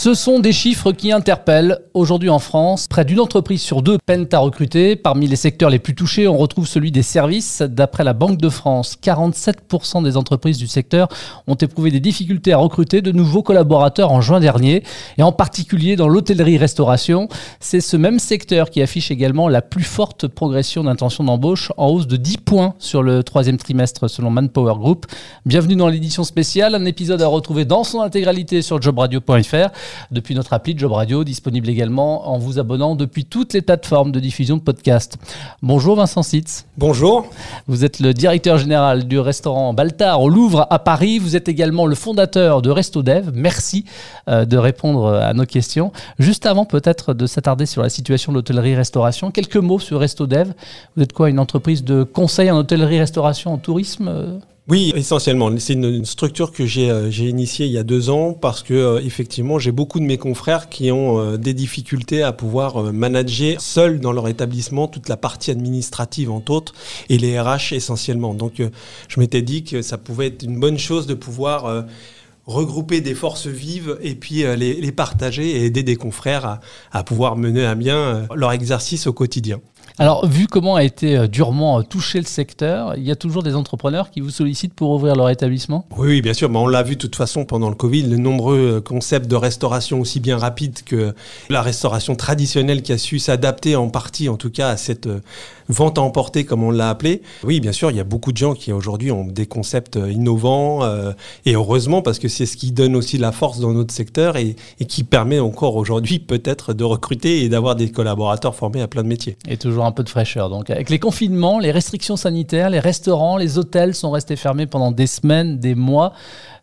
Ce sont des chiffres qui interpellent. Aujourd'hui en France, près d'une entreprise sur deux peine à recruter. Parmi les secteurs les plus touchés, on retrouve celui des services. D'après la Banque de France, 47% des entreprises du secteur ont éprouvé des difficultés à recruter de nouveaux collaborateurs en juin dernier, et en particulier dans l'hôtellerie-restauration. C'est ce même secteur qui affiche également la plus forte progression d'intention d'embauche, en hausse de 10 points sur le troisième trimestre selon Manpower Group. Bienvenue dans l'édition spéciale, un épisode à retrouver dans son intégralité sur jobradio.fr depuis notre appli Job Radio, disponible également en vous abonnant depuis toutes les plateformes de diffusion de podcasts. Bonjour Vincent Sitz. Bonjour. Vous êtes le directeur général du restaurant Baltar au Louvre à Paris. Vous êtes également le fondateur de RestoDev. Merci euh, de répondre à nos questions. Juste avant peut-être de s'attarder sur la situation de l'hôtellerie-restauration, quelques mots sur RestoDev. Vous êtes quoi, une entreprise de conseil en hôtellerie-restauration, en tourisme euh? Oui, essentiellement. C'est une, structure que j'ai euh, initiée il y a deux ans parce que euh, effectivement j'ai beaucoup de mes confrères qui ont euh, des difficultés à pouvoir manager seuls dans leur établissement toute la partie administrative entre autres et les RH essentiellement. Donc je m'étais dit que ça pouvait être une bonne chose de pouvoir regrouper des forces vives et puis les, partager et aider des confrères à pouvoir mener à bien leur exercice au quotidien. Alors, vu comment a été euh, durement euh, touché le secteur, il y a toujours des entrepreneurs qui vous sollicitent pour ouvrir leur établissement? Oui, bien sûr. Mais on l'a vu de toute façon pendant le Covid, les nombreux euh, concepts de restauration aussi bien rapides que la restauration traditionnelle qui a su s'adapter en partie, en tout cas, à cette vente à emporter, comme on l'a appelé. Oui, bien sûr, il y a beaucoup de gens qui aujourd'hui ont des concepts innovants et heureusement parce que c'est ce qui donne aussi la force dans notre secteur et, et qui permet encore aujourd'hui peut-être de recruter et d'avoir des collaborateurs formés à plein de métiers. Et toujours un peu de fraîcheur. Donc, avec les confinements, les restrictions sanitaires, les restaurants, les hôtels sont restés fermés pendant des semaines, des mois.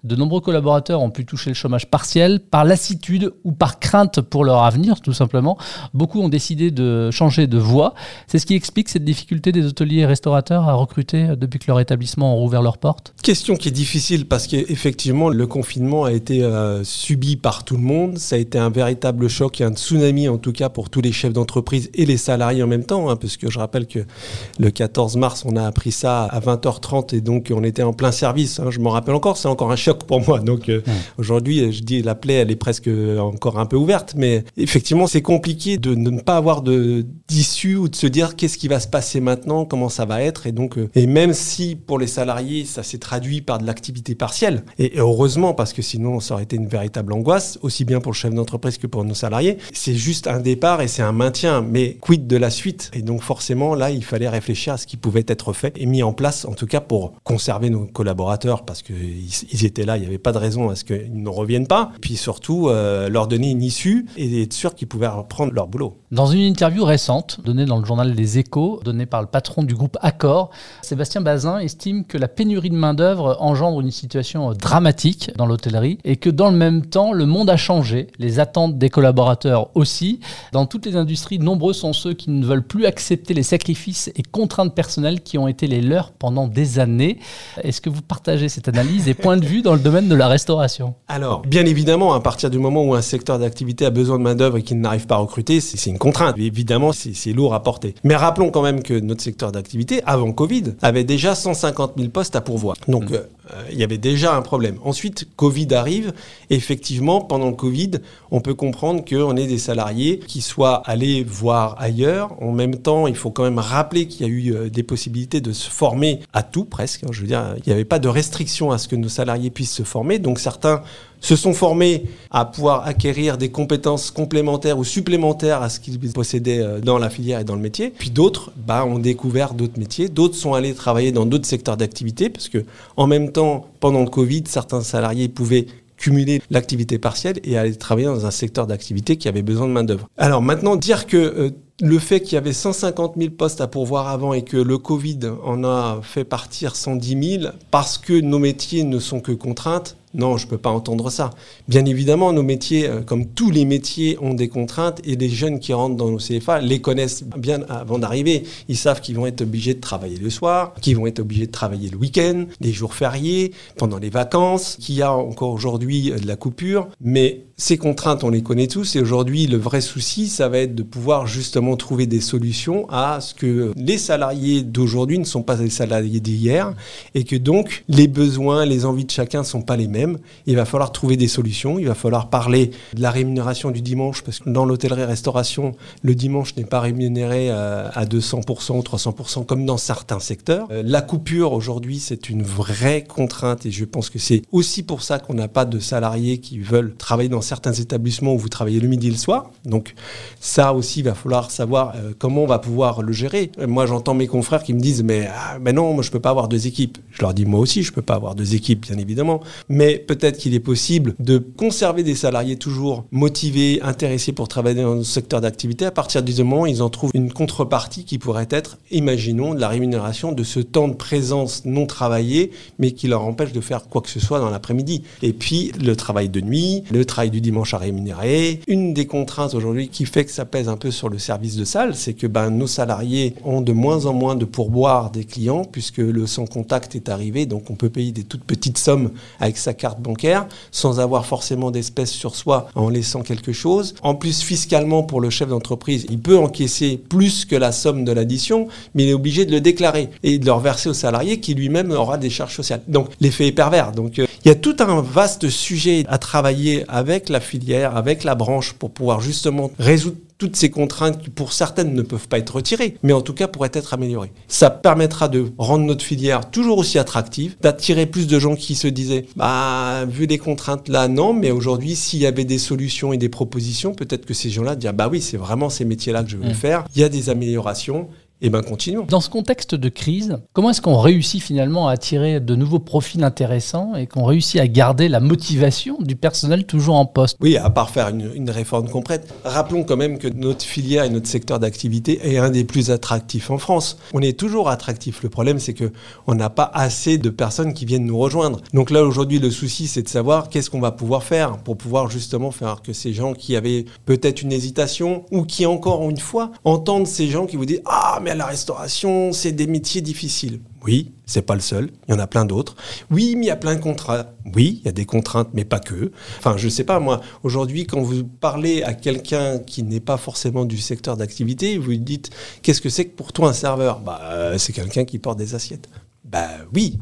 De nombreux collaborateurs ont pu toucher le chômage partiel par lassitude ou par crainte pour leur avenir, tout simplement. Beaucoup ont décidé de changer de voie. C'est ce qui explique cette difficulté des hôteliers et restaurateurs à recruter depuis que leur établissement ont rouvert leurs portes Question qui est difficile parce qu'effectivement, le confinement a été euh, subi par tout le monde. Ça a été un véritable choc et un tsunami, en tout cas, pour tous les chefs d'entreprise et les salariés en même temps. Hein, parce que je rappelle que le 14 mars, on a appris ça à 20h30 et donc on était en plein service. Hein. je m'en rappelle encore, c'est encore un choc pour moi. Donc euh, aujourd'hui, je dis la plaie, elle est presque encore un peu ouverte, mais effectivement, c'est compliqué de, ne pas avoir d'issue ou de se dire qu'est-ce qui va se passer maintenant, comment ça va être. Et donc, euh, et même si pour les salariés, ça s'est traduit par de l'activité partielle, et heureusement parce que sinon, ça aurait été une véritable angoisse, aussi bien pour le chef d'entreprise que pour nos salariés. C'est juste un départ et c'est un maintien, mais quid de la suite? Et donc forcément, là, il fallait réfléchir à ce qui pouvait être fait et mis en place, en tout cas pour conserver nos collaborateurs, parce qu'ils étaient là, il n'y avait pas de raison à ce qu'ils ne reviennent pas. Puis surtout, euh, leur donner une issue et être sûr qu'ils pouvaient reprendre leur boulot. Dans une interview récente, donnée dans le journal Les Échos, donnée par le patron du groupe Accor, Sébastien Bazin estime que la pénurie de main-d'œuvre engendre une situation dramatique dans l'hôtellerie et que dans le même temps, le monde a changé, les attentes des collaborateurs aussi. Dans toutes les industries, nombreux sont ceux qui ne veulent plus accepter les sacrifices et contraintes personnelles qui ont été les leurs pendant des années. Est-ce que vous partagez cette analyse et point de vue dans le domaine de la restauration? Alors, bien évidemment, à partir du moment où un secteur d'activité a besoin de main-d'œuvre et qu'il n'arrive pas à recruter, c'est une contrainte. Évidemment, c'est lourd à porter. Mais rappelons quand même que notre secteur d'activité, avant Covid, avait déjà 150 000 postes à pourvoir. Donc, mmh. euh, il y avait déjà un problème. Ensuite, Covid arrive. Effectivement, pendant le Covid, on peut comprendre qu'on est des salariés qui soient allés voir ailleurs. En même temps, il faut quand même rappeler qu'il y a eu euh, des possibilités de se former à tout presque. Je veux dire, il n'y avait pas de restriction à ce que nos salariés puissent se former. Donc certains se sont formés à pouvoir acquérir des compétences complémentaires ou supplémentaires à ce qu'ils possédaient euh, dans la filière et dans le métier. Puis d'autres bah, ont découvert d'autres métiers. D'autres sont allés travailler dans d'autres secteurs d'activité parce que en même temps, pendant le Covid, certains salariés pouvaient cumuler l'activité partielle et aller travailler dans un secteur d'activité qui avait besoin de main-d'œuvre. Alors maintenant, dire que euh, le fait qu'il y avait 150 000 postes à pourvoir avant et que le Covid en a fait partir 110 000 parce que nos métiers ne sont que contraintes, non, je ne peux pas entendre ça. Bien évidemment, nos métiers, euh, comme tous les métiers, ont des contraintes et les jeunes qui rentrent dans nos CFA les connaissent bien avant d'arriver. Ils savent qu'ils vont être obligés de travailler le soir, qu'ils vont être obligés de travailler le week-end, les jours fériés, pendant les vacances, qu'il y a encore aujourd'hui euh, de la coupure. Mais ces contraintes, on les connaît tous. Et aujourd'hui, le vrai souci, ça va être de pouvoir justement trouver des solutions à ce que les salariés d'aujourd'hui ne sont pas les salariés d'hier et que donc les besoins, les envies de chacun ne sont pas les mêmes. Il va falloir trouver des solutions. Il va falloir parler de la rémunération du dimanche parce que dans l'hôtellerie-restauration, le dimanche n'est pas rémunéré euh, à 200% ou 300% comme dans certains secteurs. Euh, la coupure aujourd'hui, c'est une vraie contrainte et je pense que c'est aussi pour ça qu'on n'a pas de salariés qui veulent travailler dans certains établissements où vous travaillez le midi et le soir. Donc ça aussi, il va falloir savoir euh, comment on va pouvoir le gérer. Moi, j'entends mes confrères qui me disent mais, ah, non, moi je peux pas avoir deux équipes. Je leur dis moi aussi, je peux pas avoir deux équipes, bien évidemment. Mais peut-être qu'il est possible de conserver des salariés toujours motivés, intéressés pour travailler dans le secteur d'activité à partir du moment où ils en trouvent une contrepartie qui pourrait être, imaginons, de la rémunération de ce temps de présence non travaillé, mais qui leur empêche de faire quoi que ce soit dans l'après-midi. Et puis le travail de nuit, le travail du dimanche à rémunérer. Une des contraintes aujourd'hui qui fait que ça pèse un peu sur le service de salle, c'est que ben, nos salariés ont de moins en moins de pourboire des clients puisque le sans contact est arrivé, donc on peut payer des toutes petites sommes avec sa carte bancaire sans avoir forcément d'espèces sur soi en laissant quelque chose. En plus, fiscalement, pour le chef d'entreprise, il peut encaisser plus que la somme de l'addition, mais il est obligé de le déclarer et de le reverser au salarié qui lui-même aura des charges sociales. Donc l'effet est pervers. Donc euh, il y a tout un vaste sujet à travailler avec la filière, avec la branche pour pouvoir justement résoudre toutes ces contraintes qui pour certaines ne peuvent pas être retirées, mais en tout cas pourraient être améliorées. Ça permettra de rendre notre filière toujours aussi attractive, d'attirer plus de gens qui se disaient, bah, vu les contraintes là, non, mais aujourd'hui, s'il y avait des solutions et des propositions, peut-être que ces gens-là disent, bah oui, c'est vraiment ces métiers-là que je veux mmh. faire, il y a des améliorations, eh bien, continuons. Dans ce contexte de crise, comment est-ce qu'on réussit finalement à attirer de nouveaux profils intéressants et qu'on réussit à garder la motivation du personnel toujours en poste? Oui, à part faire une, une, réforme complète. Rappelons quand même que notre filière et notre secteur d'activité est un des plus attractifs en France. On est toujours attractif. Le problème, c'est que on n'a pas assez de personnes qui viennent nous rejoindre. Donc là, aujourd'hui, le souci, c'est de savoir qu'est-ce qu'on va pouvoir faire pour pouvoir justement faire que ces gens qui avaient peut-être une hésitation ou qui encore une fois entendent ces gens qui vous disent ah mais la restauration, c'est des métiers difficiles. Oui, c'est pas le seul. Il y en a plein d'autres. Oui, mais il y a plein de contrats. Oui, il y a des contraintes, mais pas que. Enfin, je sais pas, moi, aujourd'hui, quand vous parlez à quelqu'un qui n'est pas forcément du secteur d'activité, vous lui dites Qu'est-ce que c'est que pour toi un serveur? Bah, euh, c'est quelqu'un qui porte des assiettes. Bah oui,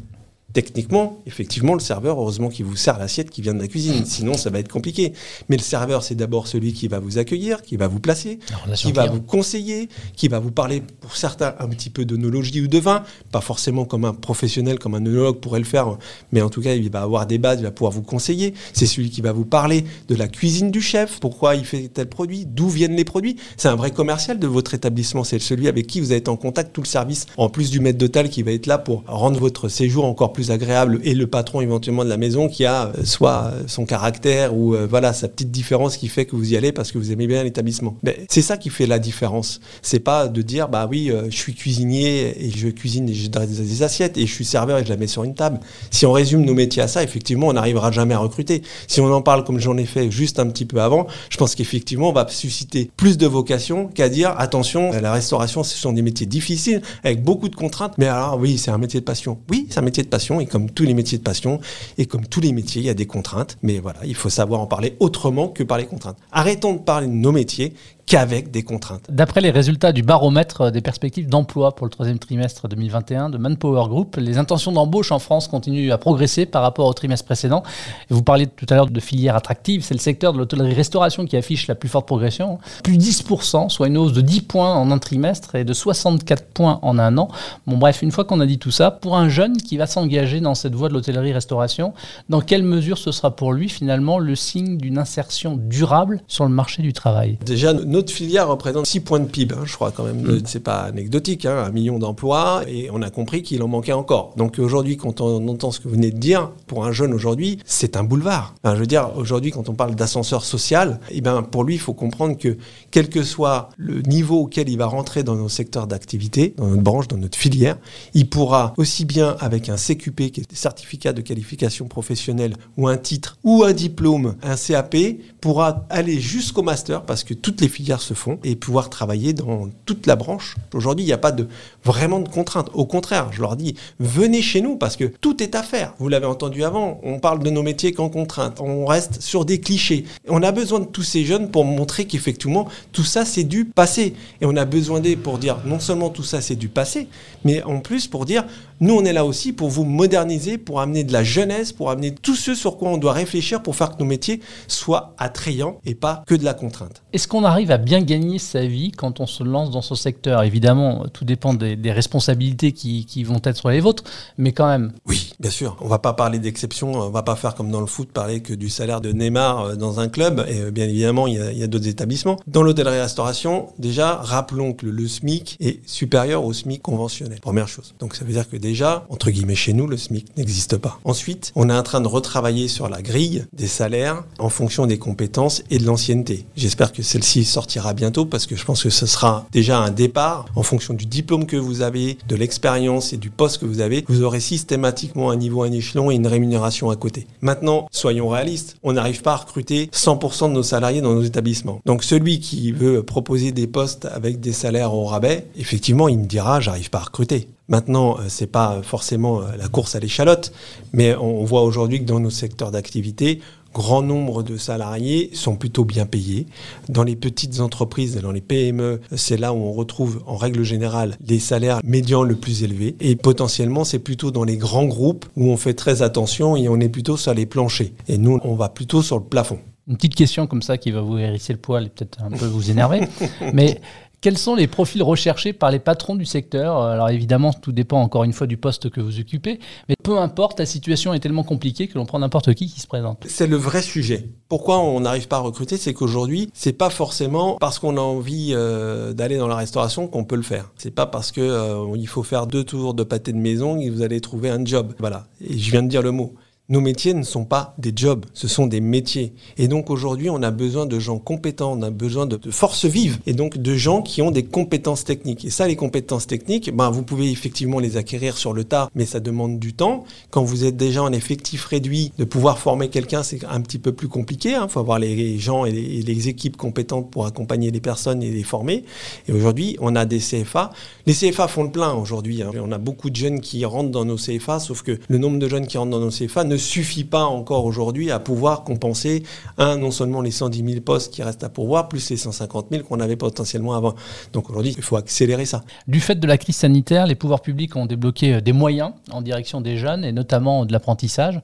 Techniquement, effectivement, le serveur, heureusement qu'il vous sert l'assiette qui vient de la cuisine, sinon ça va être compliqué. Mais le serveur, c'est d'abord celui qui va vous accueillir, qui va vous placer, qui va vous conseiller, qui va vous parler pour certains un petit peu d'onologie ou de vin, pas forcément comme un professionnel, comme un œnologue pourrait le faire, mais en tout cas, il va avoir des bases, il va pouvoir vous conseiller. C'est celui qui va vous parler de la cuisine du chef, pourquoi il fait tel produit, d'où viennent les produits. C'est un vrai commercial de votre établissement, c'est celui avec qui vous été en contact tout le service, en plus du maître d'hôtel qui va être là pour rendre votre séjour encore plus agréable et le patron éventuellement de la maison qui a euh, soit euh, son caractère ou euh, voilà sa petite différence qui fait que vous y allez parce que vous aimez bien l'établissement. C'est ça qui fait la différence. C'est pas de dire bah oui je suis cuisinier et je cuisine et je des, des assiettes et je suis serveur et je la mets sur une table. Si on résume nos métiers à ça, effectivement on n'arrivera jamais à recruter. Si on en parle comme j'en ai fait juste un petit peu avant, je pense qu'effectivement on va susciter plus de vocations qu'à dire attention la restauration ce sont des métiers difficiles avec beaucoup de contraintes mais alors oui c'est un métier de passion. Oui c'est un métier de passion et comme tous les métiers de passion et comme tous les métiers, il y a des contraintes. Mais voilà, il faut savoir en parler autrement que par les contraintes. Arrêtons de parler de nos métiers qu'avec des contraintes. D'après les résultats du baromètre des perspectives d'emploi pour le troisième trimestre 2021 de Manpower Group, les intentions d'embauche en France continuent à progresser par rapport au trimestre précédent. Vous parliez tout à l'heure de filières attractives, c'est le secteur de l'hôtellerie-restauration qui affiche la plus forte progression, plus 10%, soit une hausse de 10 points en un trimestre et de 64 points en un an. Bon bref, une fois qu'on a dit tout ça, pour un jeune qui va s'engager dans cette voie de l'hôtellerie-restauration, dans quelle mesure ce sera pour lui finalement le signe d'une insertion durable sur le marché du travail? Déjà, notre filière représente 6 points de PIB, hein, je crois quand même. Mm. C'est pas anecdotique, hein, un million d'emplois, et on a compris qu'il en manquait encore. Donc aujourd'hui, quand on entend ce que vous venez de dire, pour un jeune aujourd'hui, c'est un boulevard. je veux dire, aujourd'hui, quand on parle d'ascenseur social, eh ben, pour lui, il faut comprendre que quel que soit le niveau auquel il va rentrer dans nos secteurs d'activité, dans notre branche, dans notre filière, il pourra aussi bien avec un CQP, qui est un certificat de qualification professionnelle, ou un titre, ou un diplôme, un CAP, pourra aller jusqu'au master, parce que toutes les filières se font et pouvoir travailler dans toute la branche. Aujourd'hui, il n'y a pas de vraiment de contraintes. Au contraire, je leur dis, venez chez nous parce que tout est à faire. Vous l'avez entendu avant, on parle de nos métiers qu'en contraintes. On reste sur des clichés. On a besoin de tous ces jeunes pour montrer qu'effectivement, tout ça, c'est du passé. Et on a besoin d'eux pour dire, non seulement tout ça, c'est du passé, mais en plus pour dire, nous, on est là aussi pour vous moderniser, pour amener de la jeunesse, pour amener tout ce sur quoi on doit réfléchir pour faire que nos métiers soient attrayants et pas que de la contrainte. Est-ce qu'on arrive à bien gagner sa vie quand on se lance dans ce secteur? Évidemment, tout dépend des, responsabilités qui, vont être sur les vôtres, mais quand même. Oui, bien sûr. On va pas parler d'exception, on va pas faire comme dans le foot, parler que du salaire de Neymar euh, dans un club. Et euh, bien évidemment, il y a, d'autres établissements. Dans l'hôtellerie-restauration, déjà, rappelons que le, SMIC est supérieur au SMIC conventionnel. Première chose. Donc ça veut dire que déjà, déjà, entre guillemets, chez nous, le SMIC n'existe pas. Ensuite, on est en train de retravailler sur la grille des salaires en fonction des compétences et de l'ancienneté. J'espère que celle-ci sortira bientôt parce que je pense que ce sera déjà un départ en fonction du diplôme que vous avez, de l'expérience et du poste que vous avez. Vous aurez systématiquement un niveau, un échelon et une rémunération à côté. Maintenant, soyons réalistes, on n'arrive pas à recruter 100% de nos salariés dans nos établissements. Donc celui qui veut proposer des postes avec des salaires au rabais, effectivement, il me dira, j'arrive pas à recruter. Maintenant, euh, c'est pas forcément euh, la course à l'échalote, mais on voit aujourd'hui que dans nos secteurs d'activité, grand nombre de salariés sont plutôt bien payés. Dans les petites entreprises, dans les PME, c'est là où on retrouve en règle générale les salaires médians le plus élevés. Et potentiellement, c'est plutôt dans les grands groupes où on fait très attention et on est plutôt sur les planchers. Et nous, on va plutôt sur le plafond. Une petite question comme ça qui va vous hérisser le poil et peut-être un peu vous énerver. Mais quels sont les profils recherchés par les patrons du secteur? Alors évidemment, tout dépend encore une fois du poste que vous occupez, mais peu importe, la situation est tellement compliquée que l'on prend n'importe qui qui se présente. C'est le vrai sujet. Pourquoi on n'arrive pas à recruter? C'est qu'aujourd'hui, c'est pas forcément parce qu'on a envie euh, d'aller dans la restauration qu'on peut le faire. C'est pas parce que euh, il faut faire deux tours de pâté de maison que vous allez trouver un job. Voilà. Et je viens de dire le mot. Nos métiers ne sont pas des jobs, ce sont des métiers. Et donc aujourd'hui, on a besoin de gens compétents, on a besoin de, forces vives, et donc de gens qui ont des compétences techniques. Et ça, les compétences techniques, ben, vous pouvez effectivement les acquérir sur le tas, mais ça demande du temps. Quand vous êtes déjà en effectif réduit, de pouvoir former quelqu'un, c'est un petit peu plus compliqué. Il hein. faut avoir les gens et les, équipes compétentes pour accompagner les personnes et les former. Et aujourd'hui, on a des CFA. Les CFA font le plein aujourd'hui. Hein. On a beaucoup de jeunes qui rentrent dans nos CFA, sauf que le nombre de jeunes qui rentrent dans nos CFA ne suffit pas encore aujourd'hui à pouvoir compenser, un, non seulement les 110 000 postes qui restent à pourvoir, plus les 150 000 qu'on avait potentiellement avant. Donc aujourd'hui, il faut accélérer ça. Du fait de la crise sanitaire, les pouvoirs publics ont débloqué euh, des moyens en direction des jeunes et notamment de l'apprentissage.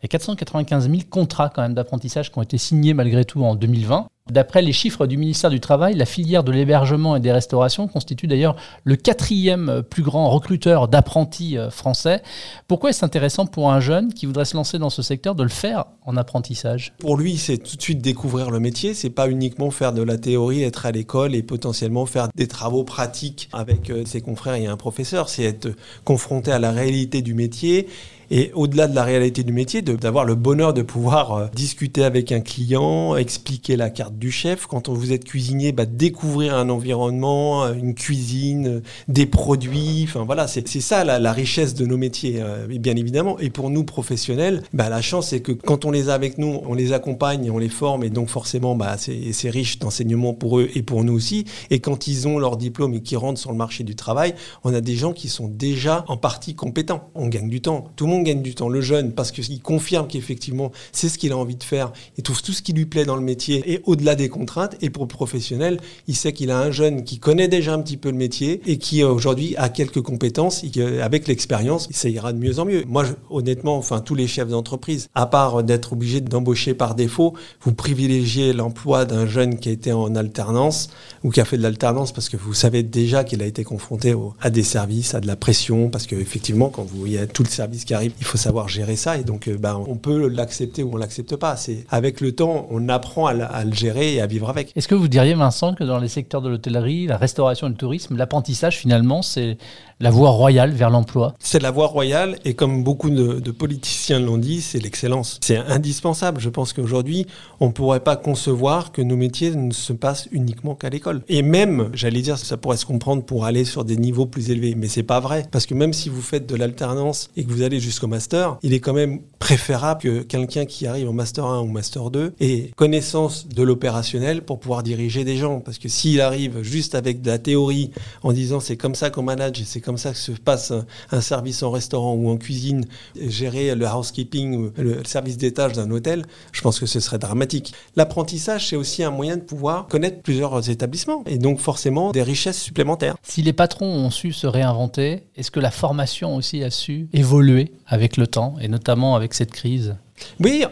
Il y a 495 000 contrats d'apprentissage qui ont été signés malgré tout en 2020. D'après les chiffres du ministère du Travail, la filière de l'hébergement et des restaurations constitue d'ailleurs le quatrième plus grand recruteur d'apprentis euh, français. Pourquoi est-ce intéressant pour un jeune qui voudrait se lancer dans ce secteur de le faire en apprentissage? Pour lui, c'est tout de suite découvrir le métier. C'est pas uniquement faire de la théorie, être à l'école et potentiellement faire des travaux pratiques avec euh, ses confrères et un professeur. C'est être confronté à la réalité du métier et au-delà de la réalité du métier, d'avoir le bonheur de pouvoir euh, discuter avec un client, expliquer la carte du chef. Quand vous êtes cuisinier, bah, découvrir un environnement, euh, une cuisine, euh, des produits. Enfin voilà, c'est ça la, richesse de nos métiers, bien évidemment. Et pour nous professionnels, bah, la chance c'est que quand on les a avec nous, on les accompagne, on les forme, et donc forcément, bah, c'est riche d'enseignement pour eux et pour nous aussi. Et quand ils ont leur diplôme et qu'ils rentrent sur le marché du travail, on a des gens qui sont déjà en partie compétents. On gagne du temps. Tout le monde gagne du temps. Le jeune, parce qu'il confirme qu'effectivement, c'est ce qu'il a envie de faire. Il trouve tout ce qui lui plaît dans le métier et au-delà des contraintes. Et pour le professionnel, il sait qu'il a un jeune qui connaît déjà un petit peu le métier et qui euh, aujourd'hui a quelques compétences. Et avec l'expérience, ça ira de mieux en mieux. Moi, honnêtement, enfin, tous les chefs d'entreprise, à part d'être obligés d'embaucher par défaut, vous privilégiez l'emploi d'un jeune qui a été en alternance ou qui a fait de l'alternance parce que vous savez déjà qu'il a été confronté à des services, à de la pression, parce qu'effectivement, quand vous, a tout le service qui arrive, il faut savoir gérer ça. Et donc, euh, ben, on peut l'accepter ou on l'accepte pas. C'est avec le temps, on apprend à, le gérer et à vivre avec. Est-ce que vous diriez, Vincent, que dans les secteurs de l'hôtellerie, la restauration et le tourisme, l'apprentissage finalement, c'est la voie royale vers l'emploi C'est la voie royale et comme beaucoup de, politiciens l'ont dit, c'est l'excellence. C'est indispensable. Je pense qu'aujourd'hui, on ne pourrait pas concevoir que nos métiers ne se passent uniquement qu'à l'école. Et même, j'allais dire, ça pourrait se comprendre pour aller sur des niveaux plus élevés, mais c'est pas vrai. Parce que même si vous faites de l'alternance et que vous allez jusqu'au master, il est quand même préférable que quelqu'un qui arrive au master 1 ou master 2 ait connaissance de l'opérationnel pour pouvoir diriger des gens. Parce que s'il arrive juste avec de la théorie en disant c'est comme ça qu'on manage et c'est comme ça que se passe un, service en restaurant ou en cuisine, gérer le housekeeping ou le service d'étage d'un hôtel, je pense que ce serait dramatique. L'apprentissage, c'est aussi un moyen de pouvoir connaître plusieurs établissements et donc forcément des richesses supplémentaires. Si les patrons ont su se réinventer, est-ce que la formation aussi a su évoluer avec le temps et notamment avec cette crise? Oui,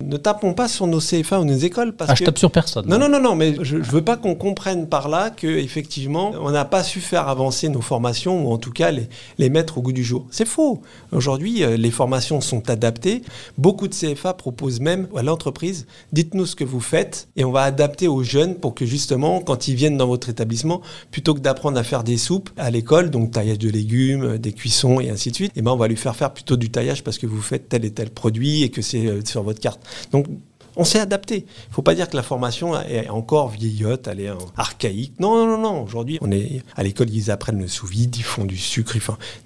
ne tapons pas sur nos CFA ou nos écoles parce ah, que je tape sur personne. Non, non, non, non, mais je, je veux pas qu'on comprenne par là que effectivement, on n'a pas su faire avancer nos formations ou en tout cas les, les mettre au goût du jour. C'est faux. Aujourd'hui, les formations sont adaptées. Beaucoup de CFA proposent même à l'entreprise dites-nous ce que vous faites et on va adapter aux jeunes pour que justement, quand ils viennent dans votre établissement, plutôt que d'apprendre à faire des soupes à l'école, donc taillage de légumes, des cuissons et ainsi de suite, et ben on va lui faire faire plutôt du taillage parce que vous faites tel et tel produit et que c'est sur votre carte. On s'est adapté. Il ne faut pas dire que la formation est encore vieillotte, elle est archaïque. Non, non, non, non. Aujourd'hui, on est à l'école, ils apprennent le sous-vide, ils font du sucre.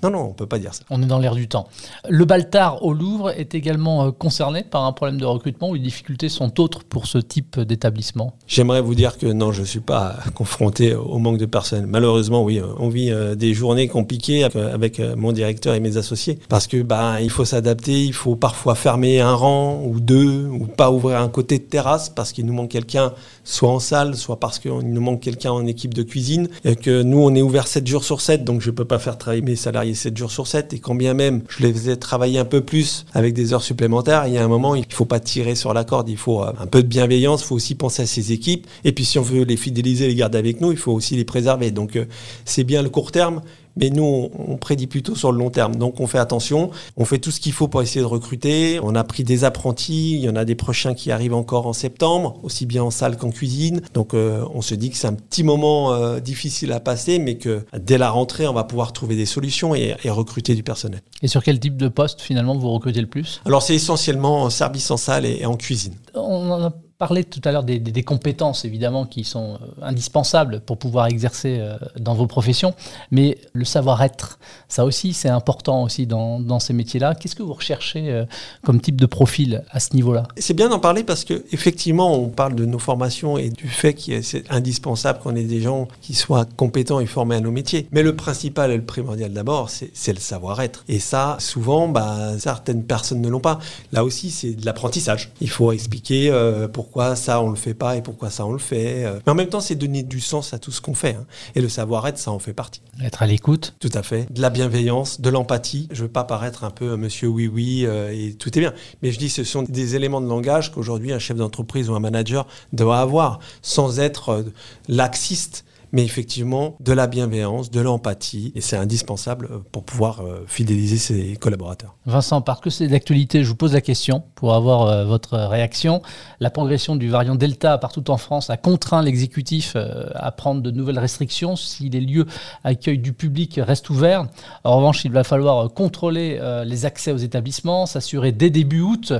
Non, non, on ne peut pas dire ça. On est dans l'air du temps. Le Baltard au Louvre est également concerné par un problème de recrutement ou les difficultés sont autres pour ce type d'établissement J'aimerais vous dire que non, je ne suis pas confronté au manque de personnel. Malheureusement, oui, on vit des journées compliquées avec mon directeur et mes associés parce que bah, il faut s'adapter, il faut parfois fermer un rang ou deux ou pas ouvrir un côté de terrasse parce qu'il nous manque quelqu'un soit en salle, soit parce qu'il nous manque quelqu'un en équipe de cuisine. Et que nous on est ouvert 7 jours sur 7 donc je peux pas faire travailler mes salariés 7 jours sur 7 et quand bien même je les faisais travailler un peu plus avec des heures supplémentaires, il y a un moment il faut pas tirer sur la corde, il faut un peu de bienveillance, il faut aussi penser à ses équipes. Et puis si on veut les fidéliser, les garder avec nous, il faut aussi les préserver. Donc c'est bien le court terme mais nous, on, on, prédit plutôt sur le long terme. Donc, on fait attention. On fait tout ce qu'il faut pour essayer de recruter. On a pris des apprentis. Il y en a des prochains qui arrivent encore en septembre, aussi bien en salle qu'en cuisine. Donc, euh, on se dit que c'est un petit moment euh, difficile à passer, mais que dès la rentrée, on va pouvoir trouver des solutions et, et, recruter du personnel. Et sur quel type de poste, finalement, vous recrutez le plus? Alors, c'est essentiellement en service en salle et, et en cuisine. On en a parlé tout à l'heure des, compétences, évidemment, qui sont euh, indispensables pour pouvoir exercer euh, dans vos professions, mais le savoir-être, ça aussi, c'est important aussi dans, ces métiers-là. Qu'est-ce que vous recherchez euh, comme type de profil à ce niveau-là? C'est bien d'en parler parce que effectivement, on parle de nos formations et du fait que c'est indispensable qu'on ait des gens qui soient compétents et formés à nos métiers. Mais le principal et le primordial d'abord, c'est le savoir-être. Et ça, souvent, bah, certaines personnes ne l'ont pas. Là aussi, c'est de l'apprentissage. Il faut expliquer euh, pour pourquoi ça on le fait pas et pourquoi ça on le fait. Mais en même temps, c'est donner du sens à tout ce qu'on fait. Hein. Et le savoir-être, ça en fait partie. Être à l'écoute. Tout à fait. De la bienveillance, de l'empathie. Je veux pas paraître un peu monsieur oui oui euh, et tout est bien. Mais je dis ce sont des éléments de langage qu'aujourd'hui un chef d'entreprise ou un manager doit avoir sans être euh, laxiste mais effectivement de la bienveillance, de l'empathie, et c'est indispensable pour pouvoir fidéliser ses collaborateurs. Vincent, parce que c'est d'actualité, je vous pose la question pour avoir euh, votre réaction. La progression du variant Delta partout en France a contraint l'exécutif euh, à prendre de nouvelles restrictions si les lieux accueil du public restent ouverts. En revanche, il va falloir contrôler euh, les accès aux établissements, s'assurer dès début août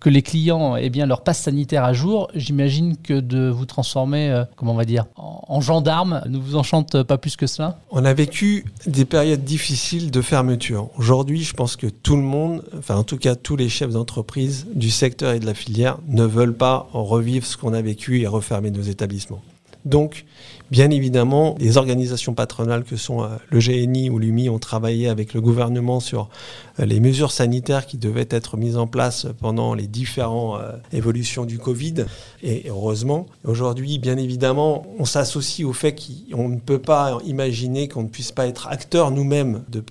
que les clients aient bien leur passe sanitaire à jour. J'imagine que de vous transformer, euh, comment on va dire, en, en ne vous enchante pas plus que cela On a vécu des périodes difficiles de fermeture. Aujourd'hui, je pense que tout le monde, enfin en tout cas tous les chefs d'entreprise du secteur et de la filière ne veulent pas revivre ce qu'on a vécu et refermer nos établissements. Donc, bien évidemment, les organisations patronales que sont euh, le GNI ou l'UMI ont travaillé avec le gouvernement sur euh, les mesures sanitaires qui devaient être mises en place pendant les différentes euh, évolutions du Covid. Et heureusement, aujourd'hui, bien évidemment, on s'associe au fait qu'on ne peut pas imaginer qu'on ne puisse pas être acteur nous-mêmes de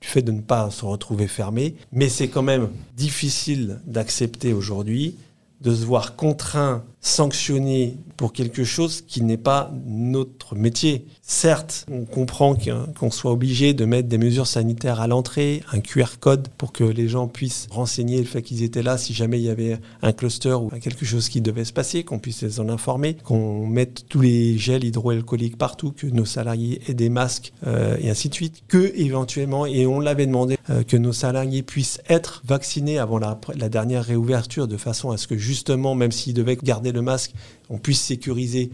du fait de ne pas se retrouver fermé. Mais c'est quand même difficile d'accepter aujourd'hui de se voir contraint sanctionner pour quelque chose qui n'est pas notre métier. Certes, on comprend qu'on soit obligé de mettre des mesures sanitaires à l'entrée, un QR code pour que les gens puissent renseigner le fait qu'ils étaient là si jamais il y avait un cluster ou quelque chose qui devait se passer, qu'on puisse les en informer, qu'on mette tous les gels hydroalcooliques partout, que nos salariés aient des masques euh, et ainsi de suite, que éventuellement, et on l'avait demandé, euh, que nos salariés puissent être vaccinés avant la, la dernière réouverture de façon à ce que justement, même s'ils devaient garder le masque, on puisse sécuriser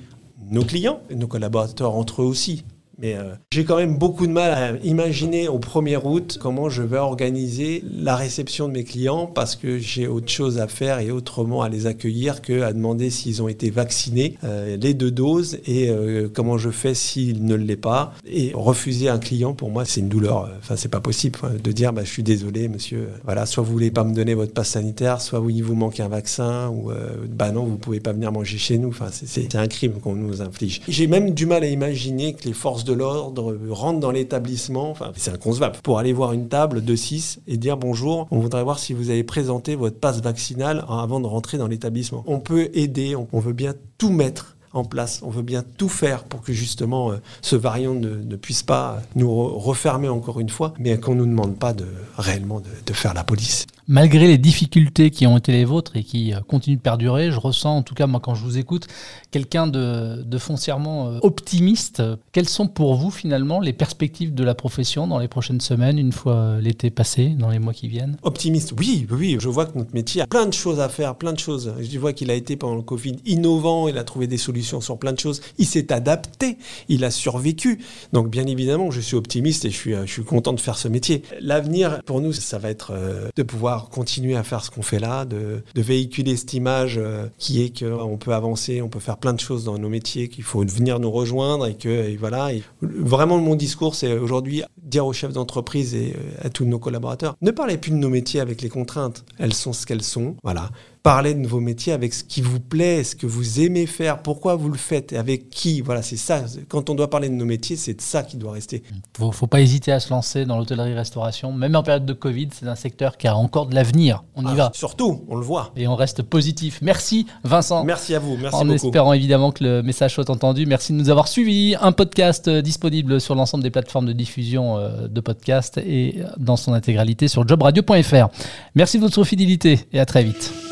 nos clients et nos collaborateurs entre eux aussi. Mais euh, j'ai quand même beaucoup de mal à imaginer au 1er août comment je vais organiser la réception de mes clients parce que j'ai autre chose à faire et autrement à les accueillir que à demander s'ils ont été vaccinés, euh, les deux doses et euh, comment je fais s'ils ne l'est pas. Et refuser un client, pour moi, c'est une douleur. Enfin, c'est pas possible de dire bah, je suis désolé, monsieur. Voilà, soit vous voulez pas me donner votre passe sanitaire, soit oui, vous manque un vaccin, ou bah non, vous pouvez pas venir manger chez nous. Enfin, c'est un crime qu'on nous inflige. J'ai même du mal à imaginer que les forces de l'ordre rentre dans l'établissement, enfin c'est inconcevable, pour aller voir une table de 6 et dire bonjour, on voudrait voir si vous avez présenté votre passe vaccinal avant de rentrer dans l'établissement. On peut aider, on veut bien tout mettre en place. On veut bien tout faire pour que justement euh, ce variant ne, puisse pas nous refermer encore une fois, mais qu'on ne nous demande pas de, réellement de faire la police malgré les difficultés qui ont été les vôtres et qui euh, continuent de perdurer, je ressens, en tout cas moi quand je vous écoute, quelqu'un de, foncièrement euh, optimiste. Quelles sont pour vous finalement les perspectives de la profession dans les prochaines semaines, une fois euh, l'été passé, dans les mois qui viennent? Optimiste, oui, oui. Je vois que notre métier a plein de choses à faire, plein de choses. Je vois qu'il a été pendant le Covid innovant, il a trouvé des solutions sur plein de choses. Il s'est adapté, il a survécu. Donc bien évidemment, je suis optimiste et je suis, je suis content de faire ce métier. L'avenir pour nous, ça va être de pouvoir continuer à faire ce qu'on fait là, de, véhiculer cette image euh, qui est qu'on peut avancer, on peut faire plein de choses dans nos métiers, qu'il faut venir nous rejoindre et que voilà. vraiment, mon discours, c'est aujourd'hui dire aux chefs d'entreprise et euh, à tous nos collaborateurs, ne parlez plus de nos métiers avec les contraintes. Elles sont ce qu'elles sont. Voilà parler de vos métiers avec ce qui vous plaît, ce que vous aimez faire, pourquoi vous le faites, avec qui. Voilà, c'est ça. Quand on doit parler de nos métiers, c'est de ça qui doit rester. Il ne faut pas hésiter à se lancer dans l'hôtellerie-restauration. Même en période de Covid, c'est un secteur qui a encore de l'avenir. On y ah, va. Surtout, on le voit. Et on reste positif. Merci Vincent. Merci à vous. Merci en espérant évidemment que le message soit entendu. Merci de nous avoir suivis. Un podcast euh, disponible sur l'ensemble des plateformes de diffusion euh, de podcasts et dans son intégralité sur jobradio.fr. Merci de votre fidélité et à très vite.